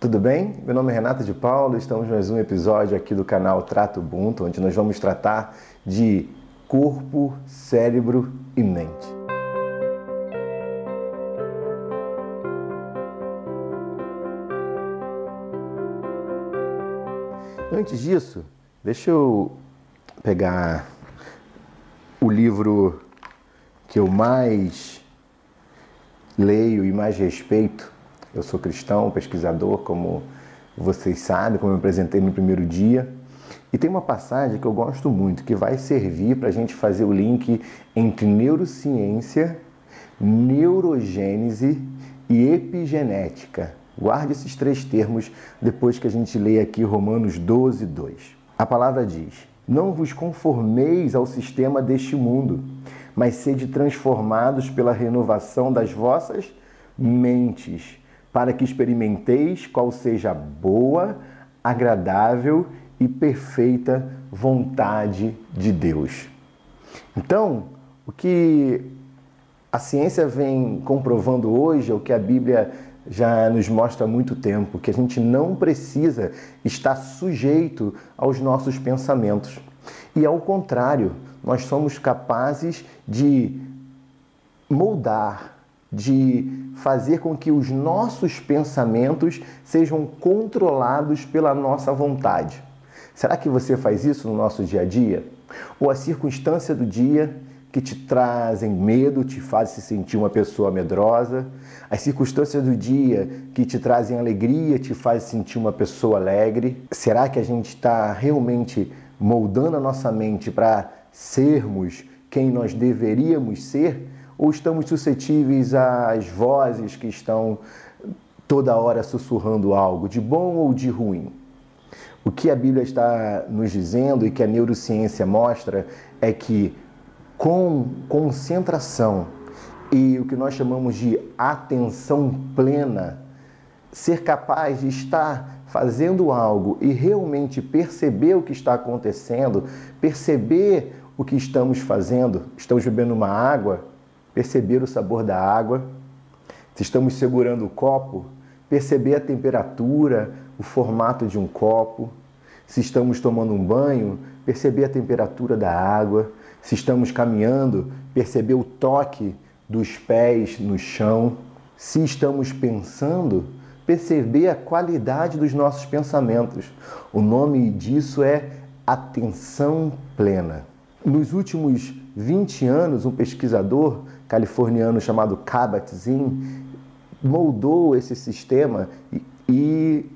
Tudo bem? Meu nome é Renato de Paulo, estamos em mais um episódio aqui do canal Trato Ubuntu, onde nós vamos tratar de corpo, cérebro e mente. Antes disso, deixa eu pegar o livro que eu mais leio e mais respeito eu sou cristão, pesquisador, como vocês sabem, como eu apresentei no primeiro dia. E tem uma passagem que eu gosto muito, que vai servir para a gente fazer o link entre neurociência, neurogênese e epigenética. Guarde esses três termos depois que a gente lê aqui Romanos 12, 2. A palavra diz: Não vos conformeis ao sistema deste mundo, mas sede transformados pela renovação das vossas mentes para que experimenteis qual seja a boa, agradável e perfeita vontade de Deus. Então, o que a ciência vem comprovando hoje, é o que a Bíblia já nos mostra há muito tempo, que a gente não precisa estar sujeito aos nossos pensamentos. E ao contrário, nós somos capazes de moldar, de fazer com que os nossos pensamentos sejam controlados pela nossa vontade. Será que você faz isso no nosso dia a dia? Ou a circunstância do dia que te trazem medo, te fazem se sentir uma pessoa medrosa? As circunstâncias do dia que te trazem alegria, te fazem sentir uma pessoa alegre? Será que a gente está realmente moldando a nossa mente para sermos quem nós deveríamos ser? Ou estamos suscetíveis às vozes que estão toda hora sussurrando algo, de bom ou de ruim? O que a Bíblia está nos dizendo e que a neurociência mostra é que com concentração e o que nós chamamos de atenção plena, ser capaz de estar fazendo algo e realmente perceber o que está acontecendo, perceber o que estamos fazendo, estamos bebendo uma água, perceber o sabor da água, se estamos segurando o copo, perceber a temperatura, o formato de um copo, se estamos tomando um banho, perceber a temperatura da água, se estamos caminhando, perceber o toque dos pés no chão, se estamos pensando, perceber a qualidade dos nossos pensamentos. O nome disso é atenção plena. Nos últimos 20 anos, um pesquisador californiano chamado Kabat-Zinn moldou esse sistema e, e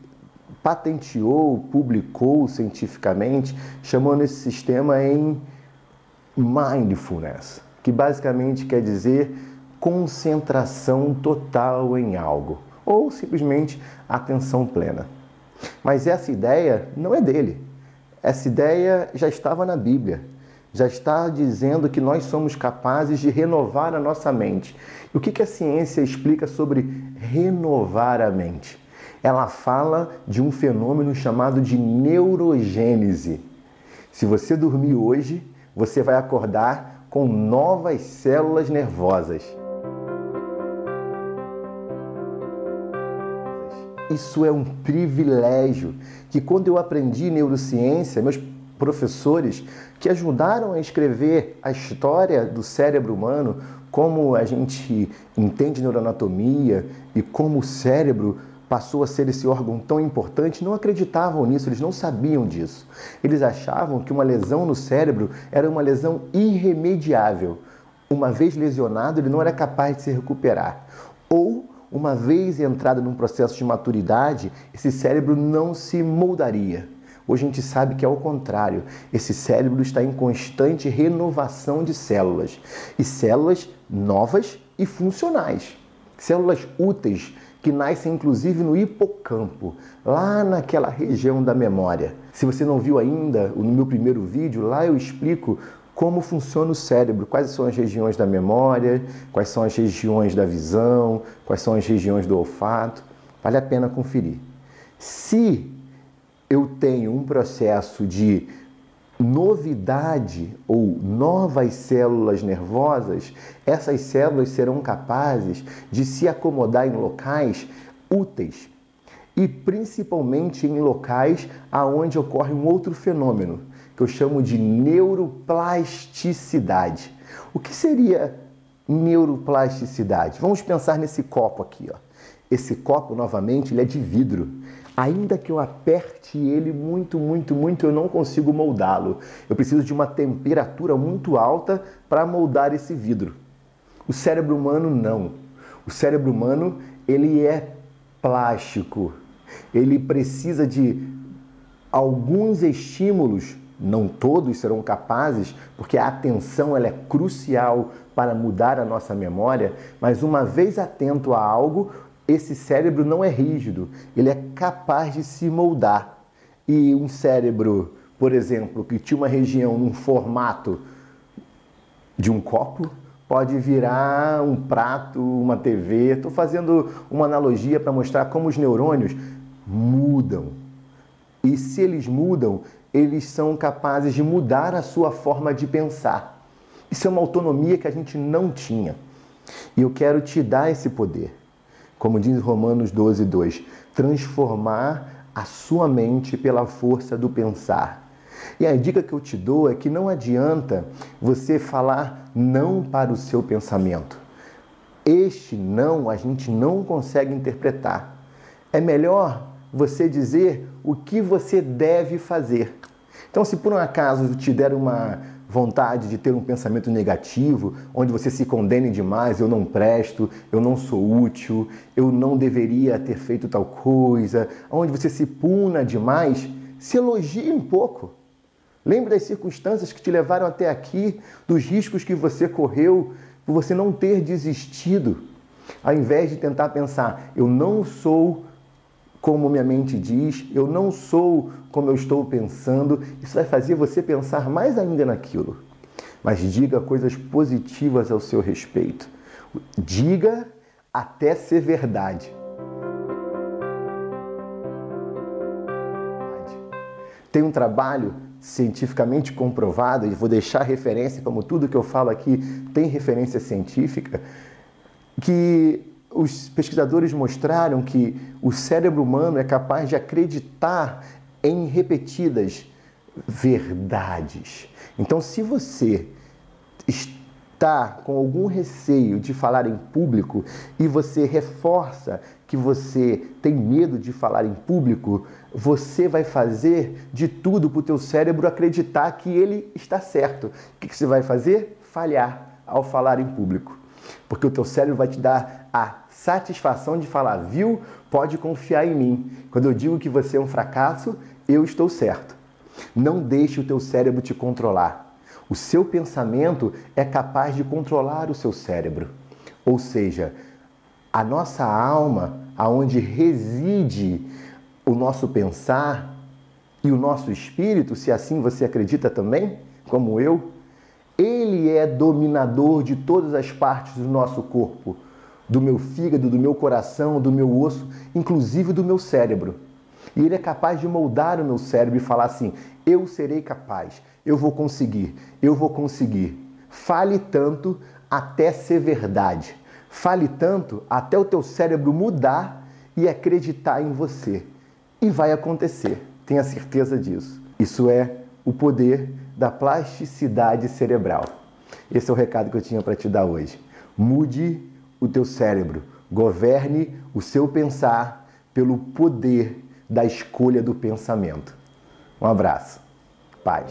patenteou, publicou cientificamente, chamando esse sistema em mindfulness, que basicamente quer dizer concentração total em algo, ou simplesmente atenção plena. Mas essa ideia não é dele. Essa ideia já estava na Bíblia já está dizendo que nós somos capazes de renovar a nossa mente. E o que, que a ciência explica sobre renovar a mente? Ela fala de um fenômeno chamado de neurogênese. Se você dormir hoje, você vai acordar com novas células nervosas. Isso é um privilégio que quando eu aprendi neurociência, meus professores que ajudaram a escrever a história do cérebro humano, como a gente entende neuroanatomia e como o cérebro passou a ser esse órgão tão importante, não acreditavam nisso, eles não sabiam disso. Eles achavam que uma lesão no cérebro era uma lesão irremediável. Uma vez lesionado, ele não era capaz de se recuperar. Ou, uma vez entrado num processo de maturidade, esse cérebro não se moldaria. Hoje a gente sabe que é o contrário. Esse cérebro está em constante renovação de células e células novas e funcionais. Células úteis que nascem inclusive no hipocampo, lá naquela região da memória. Se você não viu ainda no meu primeiro vídeo, lá eu explico como funciona o cérebro, quais são as regiões da memória, quais são as regiões da visão, quais são as regiões do olfato. Vale a pena conferir. Se eu tenho um processo de novidade ou novas células nervosas, essas células serão capazes de se acomodar em locais úteis. e principalmente em locais aonde ocorre um outro fenômeno que eu chamo de neuroplasticidade. O que seria neuroplasticidade? Vamos pensar nesse copo aqui, ó. Esse copo, novamente, ele é de vidro. Ainda que eu aperte ele muito, muito, muito, eu não consigo moldá-lo. Eu preciso de uma temperatura muito alta para moldar esse vidro. O cérebro humano não. O cérebro humano, ele é plástico. Ele precisa de alguns estímulos, não todos serão capazes, porque a atenção ela é crucial para mudar a nossa memória, mas uma vez atento a algo, esse cérebro não é rígido, ele é capaz de se moldar. E um cérebro, por exemplo, que tinha uma região num formato de um copo, pode virar um prato, uma TV. Estou fazendo uma analogia para mostrar como os neurônios mudam. E se eles mudam, eles são capazes de mudar a sua forma de pensar. Isso é uma autonomia que a gente não tinha. E eu quero te dar esse poder. Como diz Romanos 12, 2, transformar a sua mente pela força do pensar. E a dica que eu te dou é que não adianta você falar não para o seu pensamento. Este não a gente não consegue interpretar. É melhor você dizer o que você deve fazer. Então, se por um acaso te der uma vontade de ter um pensamento negativo, onde você se condene demais, eu não presto, eu não sou útil, eu não deveria ter feito tal coisa, onde você se puna demais, se elogie um pouco. Lembre das circunstâncias que te levaram até aqui, dos riscos que você correu por você não ter desistido. Ao invés de tentar pensar, eu não sou como minha mente diz, eu não sou como eu estou pensando, isso vai fazer você pensar mais ainda naquilo. Mas diga coisas positivas ao seu respeito. Diga até ser verdade. Tem um trabalho cientificamente comprovado, e vou deixar referência, como tudo que eu falo aqui tem referência científica, que os pesquisadores mostraram que o cérebro humano é capaz de acreditar em repetidas verdades. Então, se você está com algum receio de falar em público e você reforça que você tem medo de falar em público, você vai fazer de tudo para o teu cérebro acreditar que ele está certo. O que você vai fazer? Falhar ao falar em público. Porque o teu cérebro vai te dar a satisfação de falar, viu? Pode confiar em mim. Quando eu digo que você é um fracasso, eu estou certo. Não deixe o teu cérebro te controlar. O seu pensamento é capaz de controlar o seu cérebro. Ou seja, a nossa alma, aonde reside o nosso pensar e o nosso espírito, se assim você acredita também, como eu, ele é dominador de todas as partes do nosso corpo, do meu fígado, do meu coração, do meu osso, inclusive do meu cérebro. E ele é capaz de moldar o meu cérebro e falar assim: eu serei capaz, eu vou conseguir, eu vou conseguir. Fale tanto até ser verdade. Fale tanto até o teu cérebro mudar e acreditar em você. E vai acontecer, tenha certeza disso. Isso é o poder da plasticidade cerebral. Esse é o recado que eu tinha para te dar hoje. Mude o teu cérebro, governe o seu pensar pelo poder da escolha do pensamento. Um abraço. Paz.